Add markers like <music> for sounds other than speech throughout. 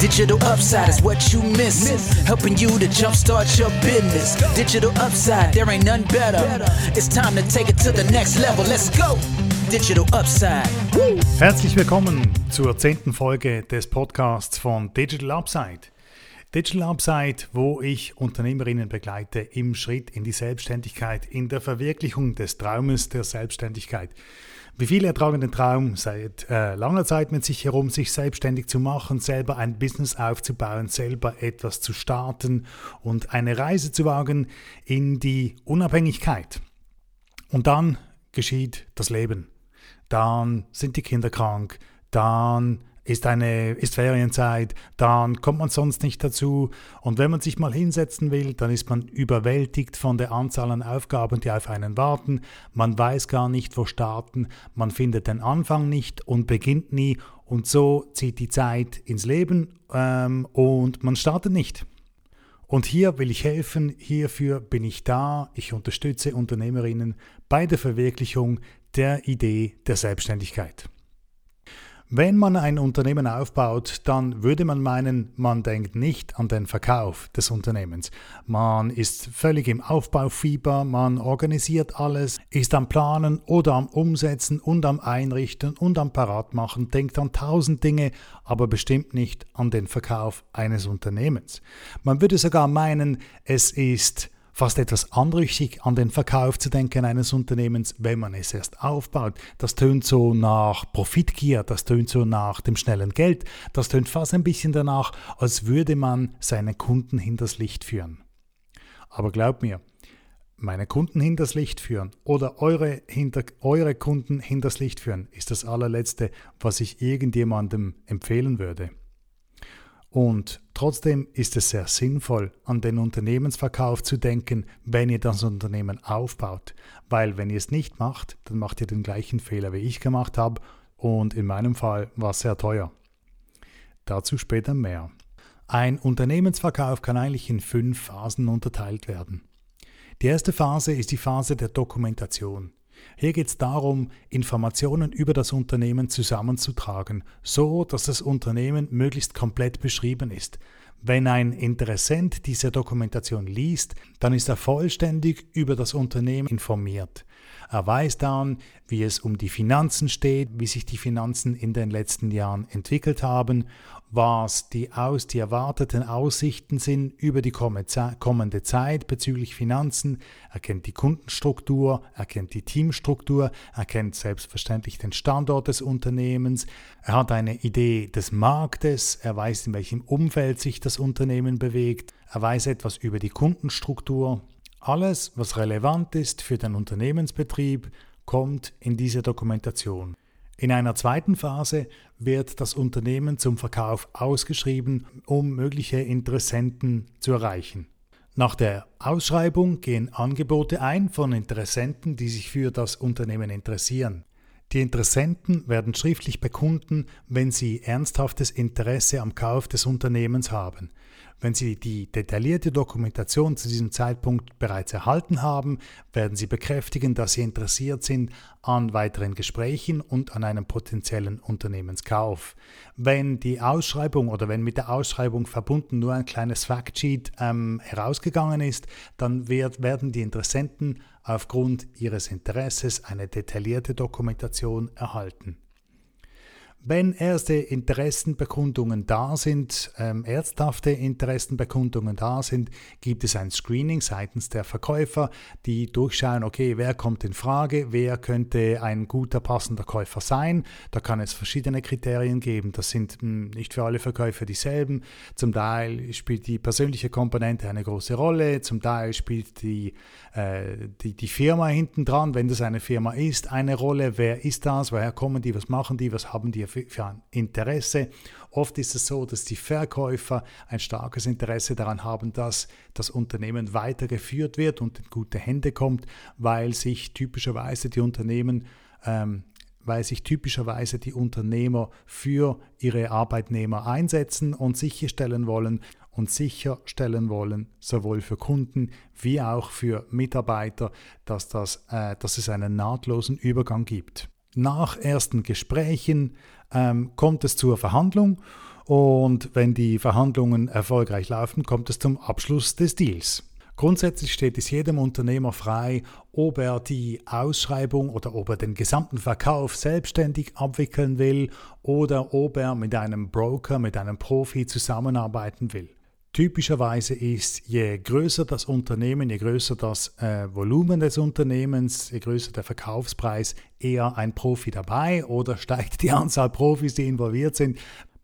Digital upside is what you miss. Helping you to jumpstart your business. Digital upside, there ain't none better. It's time to take it to the next level. Let's go. Digital Upside. Herzlich willkommen zur zehnten Folge des Podcasts von Digital Upside. Digital Upside, wo ich Unternehmerinnen begleite im Schritt in die Selbstständigkeit, in der Verwirklichung des Traumes der Selbstständigkeit. Wie viele ertragen den Traum seit äh, langer Zeit mit sich herum, sich selbstständig zu machen, selber ein Business aufzubauen, selber etwas zu starten und eine Reise zu wagen in die Unabhängigkeit. Und dann geschieht das Leben. Dann sind die Kinder krank, dann ist eine ist Ferienzeit, dann kommt man sonst nicht dazu und wenn man sich mal hinsetzen will, dann ist man überwältigt von der Anzahl an Aufgaben, die auf einen warten. Man weiß gar nicht, wo starten, man findet den Anfang nicht und beginnt nie und so zieht die Zeit ins Leben ähm, und man startet nicht. Und hier will ich helfen, hierfür bin ich da, ich unterstütze Unternehmerinnen bei der Verwirklichung der Idee der Selbstständigkeit. Wenn man ein Unternehmen aufbaut, dann würde man meinen, man denkt nicht an den Verkauf des Unternehmens. Man ist völlig im Aufbaufieber, man organisiert alles, ist am Planen oder am Umsetzen und am Einrichten und am Paratmachen, denkt an tausend Dinge, aber bestimmt nicht an den Verkauf eines Unternehmens. Man würde sogar meinen, es ist fast etwas anrüchig an den Verkauf zu denken eines Unternehmens, wenn man es erst aufbaut. Das tönt so nach Profitgier, das tönt so nach dem schnellen Geld, das tönt fast ein bisschen danach, als würde man seine Kunden hinters Licht führen. Aber glaubt mir, meine Kunden hinters Licht führen oder eure, hinter, eure Kunden hinters Licht führen, ist das allerletzte, was ich irgendjemandem empfehlen würde. Und trotzdem ist es sehr sinnvoll, an den Unternehmensverkauf zu denken, wenn ihr das Unternehmen aufbaut. Weil wenn ihr es nicht macht, dann macht ihr den gleichen Fehler, wie ich gemacht habe. Und in meinem Fall war es sehr teuer. Dazu später mehr. Ein Unternehmensverkauf kann eigentlich in fünf Phasen unterteilt werden. Die erste Phase ist die Phase der Dokumentation. Hier geht es darum, Informationen über das Unternehmen zusammenzutragen, so dass das Unternehmen möglichst komplett beschrieben ist. Wenn ein Interessent diese Dokumentation liest, dann ist er vollständig über das Unternehmen informiert. Er weiß dann, wie es um die Finanzen steht, wie sich die Finanzen in den letzten Jahren entwickelt haben, was die, aus, die erwarteten Aussichten sind über die kommende Zeit bezüglich Finanzen. Er kennt die Kundenstruktur, er kennt die Teamstruktur, er kennt selbstverständlich den Standort des Unternehmens, er hat eine Idee des Marktes, er weiß, in welchem Umfeld sich das Unternehmen bewegt, er weiß etwas über die Kundenstruktur, alles, was relevant ist für den Unternehmensbetrieb, kommt in diese Dokumentation. In einer zweiten Phase wird das Unternehmen zum Verkauf ausgeschrieben, um mögliche Interessenten zu erreichen. Nach der Ausschreibung gehen Angebote ein von Interessenten, die sich für das Unternehmen interessieren. Die Interessenten werden schriftlich bekunden, wenn sie ernsthaftes Interesse am Kauf des Unternehmens haben. Wenn Sie die detaillierte Dokumentation zu diesem Zeitpunkt bereits erhalten haben, werden Sie bekräftigen, dass Sie interessiert sind an weiteren Gesprächen und an einem potenziellen Unternehmenskauf. Wenn die Ausschreibung oder wenn mit der Ausschreibung verbunden nur ein kleines Factsheet ähm, herausgegangen ist, dann wird, werden die Interessenten aufgrund ihres Interesses eine detaillierte Dokumentation erhalten. Wenn erste Interessenbekundungen da sind, ähm, ernsthafte Interessenbekundungen da sind, gibt es ein Screening seitens der Verkäufer, die durchschauen, okay, wer kommt in Frage, wer könnte ein guter, passender Käufer sein. Da kann es verschiedene Kriterien geben. Das sind mh, hm, nicht für alle Verkäufer dieselben. Zum Teil spielt die persönliche Komponente eine große Rolle, zum Teil spielt die, äh, die, die Firma hinten dran, wenn das eine Firma ist, eine Rolle. Wer ist das? Woher kommen die? Was machen die? Was haben die für, ein Interesse. Oft ist es so, dass die Verkäufer ein starkes Interesse daran haben, dass das Unternehmen weitergeführt wird und in gute Hände kommt, weil sich typischerweise die Unternehmen ähm, weil sich typischerweise die Unternehmer für ihre Arbeitnehmer einsetzen und sicherstellen wollen und sicherstellen wollen, sowohl für Kunden wie auch für Mitarbeiter, dass, das, äh, dass es einen nahtlosen Übergang gibt. Nach ersten Gesprächen ähm, kommt es zur Verhandlung und wenn die Verhandlungen erfolgreich laufen, kommt es zum Abschluss des Deals. Grundsätzlich steht es jedem Unternehmer frei, ob er die Ausschreibung oder ob er den gesamten Verkauf selbstständig abwickeln will oder ob er mit einem Broker, mit einem Profi zusammenarbeiten will. Typischerweise ist, je größer das Unternehmen, je größer das äh, Volumen des Unternehmens, je größer der Verkaufspreis, eher ein Profi dabei oder <laughs> steigt die Anzahl Profis, die involviert sind.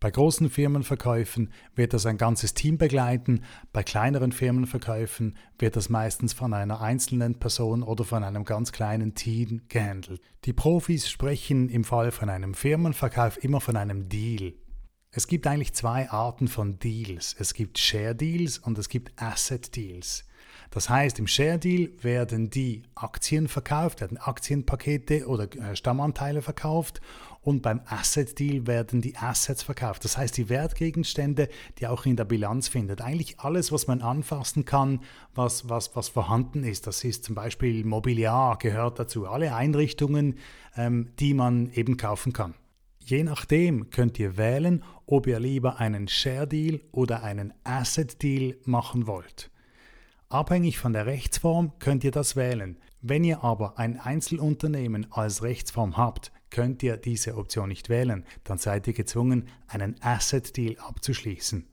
Bei großen Firmenverkäufen wird das ein ganzes Team begleiten, bei kleineren Firmenverkäufen wird das meistens von einer einzelnen Person oder von einem ganz kleinen Team gehandelt. Die Profis sprechen im Fall von einem Firmenverkauf immer von einem Deal. Es gibt eigentlich zwei Arten von Deals. Es gibt Share Deals und es gibt Asset Deals. Das heißt, im Share Deal werden die Aktien verkauft, werden Aktienpakete oder äh, Stammanteile verkauft und beim Asset Deal werden die Assets verkauft. Das heißt, die Wertgegenstände, die auch in der Bilanz findet. Eigentlich alles, was man anfassen kann, was, was, was vorhanden ist. Das ist zum Beispiel Mobiliar gehört dazu. Alle Einrichtungen, ähm, die man eben kaufen kann. Je nachdem könnt ihr wählen, ob ihr lieber einen Share Deal oder einen Asset Deal machen wollt. Abhängig von der Rechtsform könnt ihr das wählen. Wenn ihr aber ein Einzelunternehmen als Rechtsform habt, könnt ihr diese Option nicht wählen, dann seid ihr gezwungen, einen Asset Deal abzuschließen.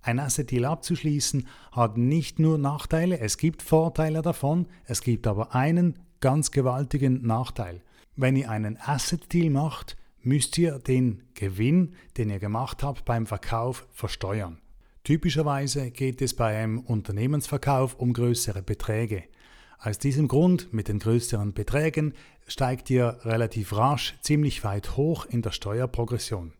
Ein Asset Deal abzuschließen hat nicht nur Nachteile, es gibt Vorteile davon, es gibt aber einen ganz gewaltigen Nachteil. Wenn ihr einen Asset Deal macht, müsst ihr den Gewinn, den ihr gemacht habt beim Verkauf, versteuern. Typischerweise geht es bei einem Unternehmensverkauf um größere Beträge. Aus diesem Grund, mit den größeren Beträgen, steigt ihr relativ rasch ziemlich weit hoch in der Steuerprogression.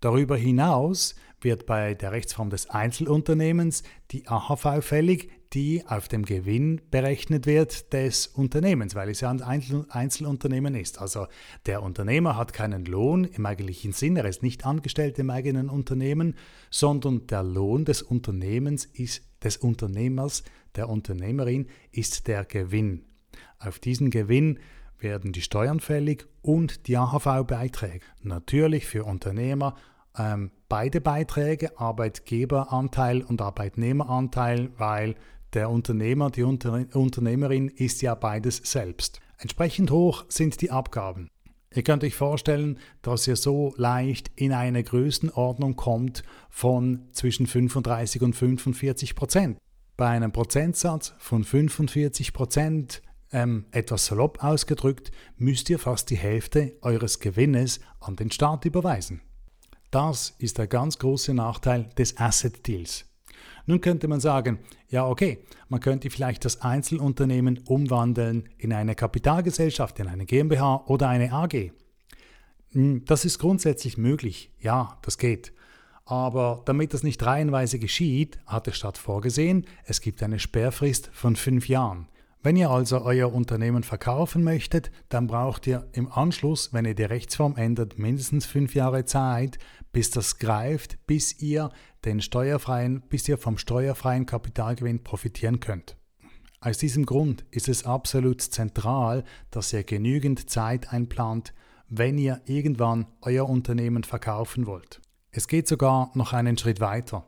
Darüber hinaus wird bei der Rechtsform des Einzelunternehmens die AHV fällig, die auf dem Gewinn berechnet wird des Unternehmens, weil es ja ein Einzelunternehmen ist. Also der Unternehmer hat keinen Lohn im eigentlichen Sinn, er ist nicht angestellt im eigenen Unternehmen, sondern der Lohn des Unternehmens ist des Unternehmers, der Unternehmerin ist der Gewinn. Auf diesen Gewinn werden die Steuern fällig und die AHV-Beiträge. Natürlich für Unternehmer ähm, beide Beiträge, Arbeitgeberanteil und Arbeitnehmeranteil, weil der Unternehmer, die Unter Unternehmerin ist ja beides selbst. Entsprechend hoch sind die Abgaben. Ihr könnt euch vorstellen, dass ihr so leicht in eine Größenordnung kommt von zwischen 35 und 45 Prozent. Bei einem Prozentsatz von 45 Prozent, ähm, etwas salopp ausgedrückt, müsst ihr fast die Hälfte eures Gewinnes an den Staat überweisen. Das ist der ganz große Nachteil des Asset Deals. Nun könnte man sagen, ja okay, man könnte vielleicht das Einzelunternehmen umwandeln in eine Kapitalgesellschaft, in eine GmbH oder eine AG. Hm, das ist grundsätzlich möglich, ja, das geht. Aber damit das nicht reihenweise geschieht, hat der Staat vorgesehen, es gibt eine Sperrfrist von fünf Jahren. Wenn ihr also euer Unternehmen verkaufen möchtet, dann braucht ihr im Anschluss, wenn ihr die Rechtsform ändert, mindestens fünf Jahre Zeit, bis das greift, bis ihr den steuerfreien, bis ihr vom steuerfreien Kapitalgewinn profitieren könnt. Aus diesem Grund ist es absolut zentral, dass ihr genügend Zeit einplant, wenn ihr irgendwann euer Unternehmen verkaufen wollt. Es geht sogar noch einen Schritt weiter.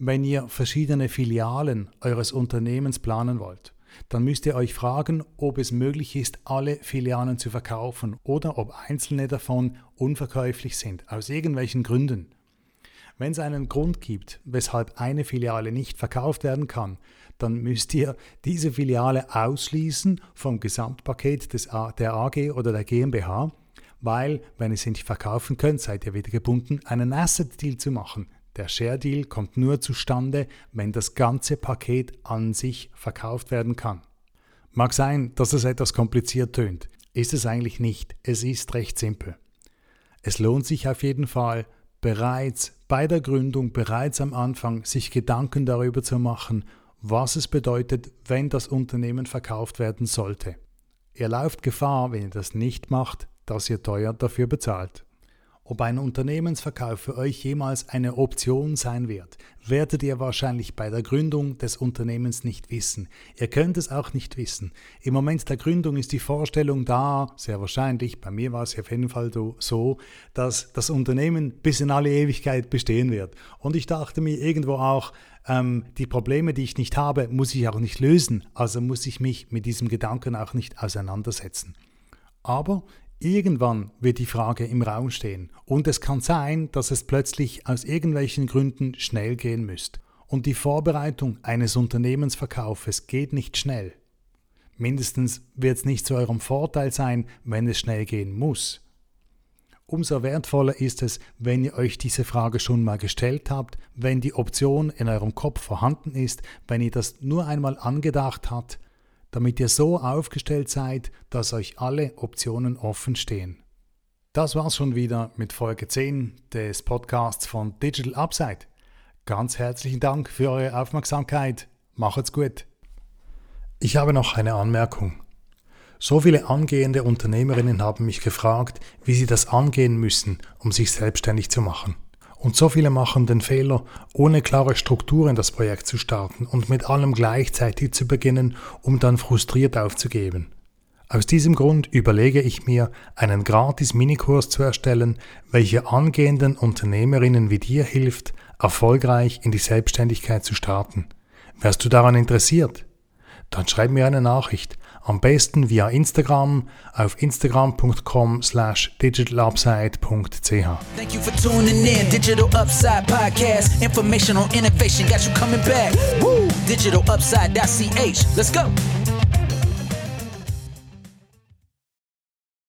Wenn ihr verschiedene Filialen eures Unternehmens planen wollt, dann müsst ihr euch fragen, ob es möglich ist, alle Filialen zu verkaufen oder ob einzelne davon unverkäuflich sind, aus irgendwelchen Gründen. Wenn es einen Grund gibt, weshalb eine Filiale nicht verkauft werden kann, dann müsst ihr diese Filiale ausschließen vom Gesamtpaket des A, der AG oder der GmbH, weil, wenn ihr sie nicht verkaufen könnt, seid ihr wieder gebunden, einen Asset-Deal zu machen. Der Share Deal kommt nur zustande, wenn das ganze Paket an sich verkauft werden kann. Mag sein, dass es etwas kompliziert tönt. Ist es eigentlich nicht. Es ist recht simpel. Es lohnt sich auf jeden Fall, bereits bei der Gründung, bereits am Anfang, sich Gedanken darüber zu machen, was es bedeutet, wenn das Unternehmen verkauft werden sollte. Ihr lauft Gefahr, wenn ihr das nicht macht, dass ihr teuer dafür bezahlt. Ob ein Unternehmensverkauf für euch jemals eine Option sein wird, werdet ihr wahrscheinlich bei der Gründung des Unternehmens nicht wissen. Ihr könnt es auch nicht wissen. Im Moment der Gründung ist die Vorstellung da, sehr wahrscheinlich, bei mir war es auf jeden Fall so, dass das Unternehmen bis in alle Ewigkeit bestehen wird. Und ich dachte mir irgendwo auch, ähm, die Probleme, die ich nicht habe, muss ich auch nicht lösen, also muss ich mich mit diesem Gedanken auch nicht auseinandersetzen. Aber Irgendwann wird die Frage im Raum stehen und es kann sein, dass es plötzlich aus irgendwelchen Gründen schnell gehen müsste. Und die Vorbereitung eines Unternehmensverkaufes geht nicht schnell. Mindestens wird es nicht zu eurem Vorteil sein, wenn es schnell gehen muss. Umso wertvoller ist es, wenn ihr euch diese Frage schon mal gestellt habt, wenn die Option in eurem Kopf vorhanden ist, wenn ihr das nur einmal angedacht habt damit ihr so aufgestellt seid, dass euch alle Optionen offen stehen. Das war's schon wieder mit Folge 10 des Podcasts von Digital Upside. Ganz herzlichen Dank für eure Aufmerksamkeit. Macht's gut. Ich habe noch eine Anmerkung. So viele angehende Unternehmerinnen haben mich gefragt, wie sie das angehen müssen, um sich selbstständig zu machen. Und so viele machen den Fehler, ohne klare Struktur in das Projekt zu starten und mit allem gleichzeitig zu beginnen, um dann frustriert aufzugeben. Aus diesem Grund überlege ich mir, einen gratis Minikurs zu erstellen, welcher angehenden Unternehmerinnen wie dir hilft, erfolgreich in die Selbstständigkeit zu starten. Wärst du daran interessiert? Dann schreib mir eine Nachricht am besten via Instagram auf instagram.com slash digitalupside.ch. Thank you for tuning in. Digital Upside Podcast. Information on innovation got you coming back. Woo! Digitalupside.ch. Let's go.